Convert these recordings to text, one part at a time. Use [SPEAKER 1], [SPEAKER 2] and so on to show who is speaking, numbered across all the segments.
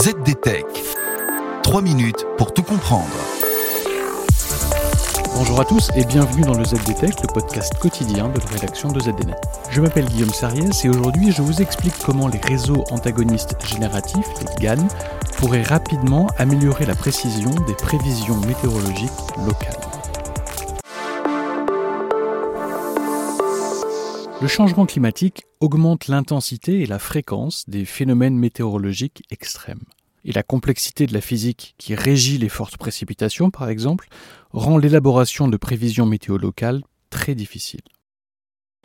[SPEAKER 1] ZDTech. 3 minutes pour tout comprendre.
[SPEAKER 2] Bonjour à tous et bienvenue dans le ZDTech, le podcast quotidien de la rédaction de ZDNet. Je m'appelle Guillaume Sariès et aujourd'hui je vous explique comment les réseaux antagonistes génératifs, les GAN, pourraient rapidement améliorer la précision des prévisions météorologiques locales. Le changement climatique augmente l'intensité et la fréquence des phénomènes météorologiques extrêmes. Et la complexité de la physique qui régit les fortes précipitations, par exemple, rend l'élaboration de prévisions météo locales très difficile.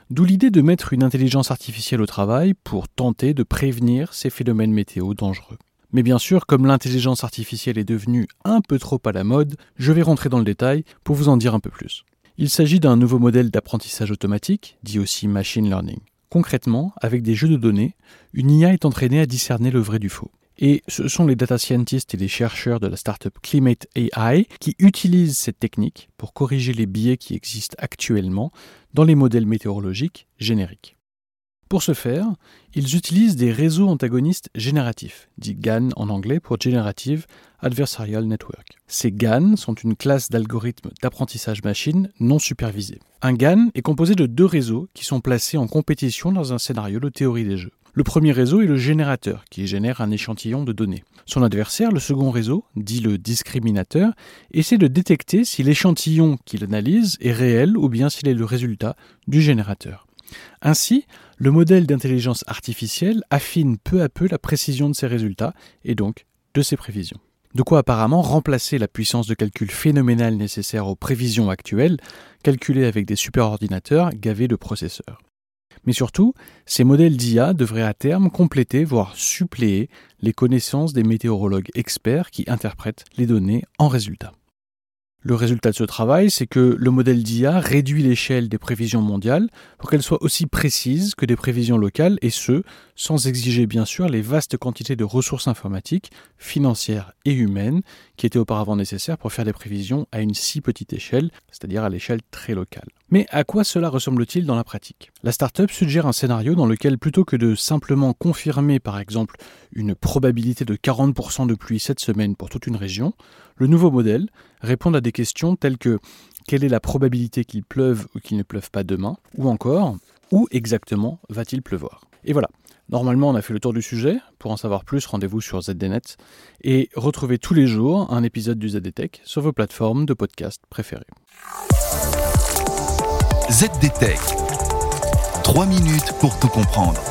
[SPEAKER 2] D'où l'idée de mettre une intelligence artificielle au travail pour tenter de prévenir ces phénomènes météo dangereux. Mais bien sûr, comme l'intelligence artificielle est devenue un peu trop à la mode, je vais rentrer dans le détail pour vous en dire un peu plus. Il s'agit d'un nouveau modèle d'apprentissage automatique, dit aussi machine learning. Concrètement, avec des jeux de données, une IA est entraînée à discerner le vrai du faux. Et ce sont les data scientists et les chercheurs de la startup Climate AI qui utilisent cette technique pour corriger les biais qui existent actuellement dans les modèles météorologiques génériques. Pour ce faire, ils utilisent des réseaux antagonistes génératifs, dit GAN en anglais pour Generative Adversarial Network. Ces GAN sont une classe d'algorithmes d'apprentissage machine non supervisés. Un GAN est composé de deux réseaux qui sont placés en compétition dans un scénario de théorie des jeux. Le premier réseau est le générateur, qui génère un échantillon de données. Son adversaire, le second réseau, dit le discriminateur, essaie de détecter si l'échantillon qu'il analyse est réel ou bien s'il est le résultat du générateur. Ainsi, le modèle d'intelligence artificielle affine peu à peu la précision de ses résultats et donc de ses prévisions. De quoi apparemment remplacer la puissance de calcul phénoménale nécessaire aux prévisions actuelles, calculées avec des superordinateurs gavés de processeurs. Mais surtout, ces modèles d'IA devraient à terme compléter, voire suppléer, les connaissances des météorologues experts qui interprètent les données en résultats. Le résultat de ce travail, c'est que le modèle d'IA réduit l'échelle des prévisions mondiales pour qu'elles soient aussi précises que des prévisions locales, et ce, sans exiger bien sûr les vastes quantités de ressources informatiques, financières et humaines qui étaient auparavant nécessaires pour faire des prévisions à une si petite échelle, c'est-à-dire à, l'échelle très locale. Mais à quoi cela ressemble-t-il dans la pratique? La startup suggère un scénario dans lequel plutôt que de simplement confirmer par exemple une probabilité de 40% de pluie cette semaine pour toute une région, le nouveau modèle répond à des questions telles que quelle est la probabilité qu'il pleuve ou qu'il ne pleuve pas demain, ou encore où exactement va-t-il pleuvoir? Et voilà, normalement on a fait le tour du sujet. Pour en savoir plus, rendez-vous sur ZDNet et retrouvez tous les jours un épisode du ZDTech sur vos plateformes de podcast préférées.
[SPEAKER 1] ZDTech. 3 minutes pour tout comprendre.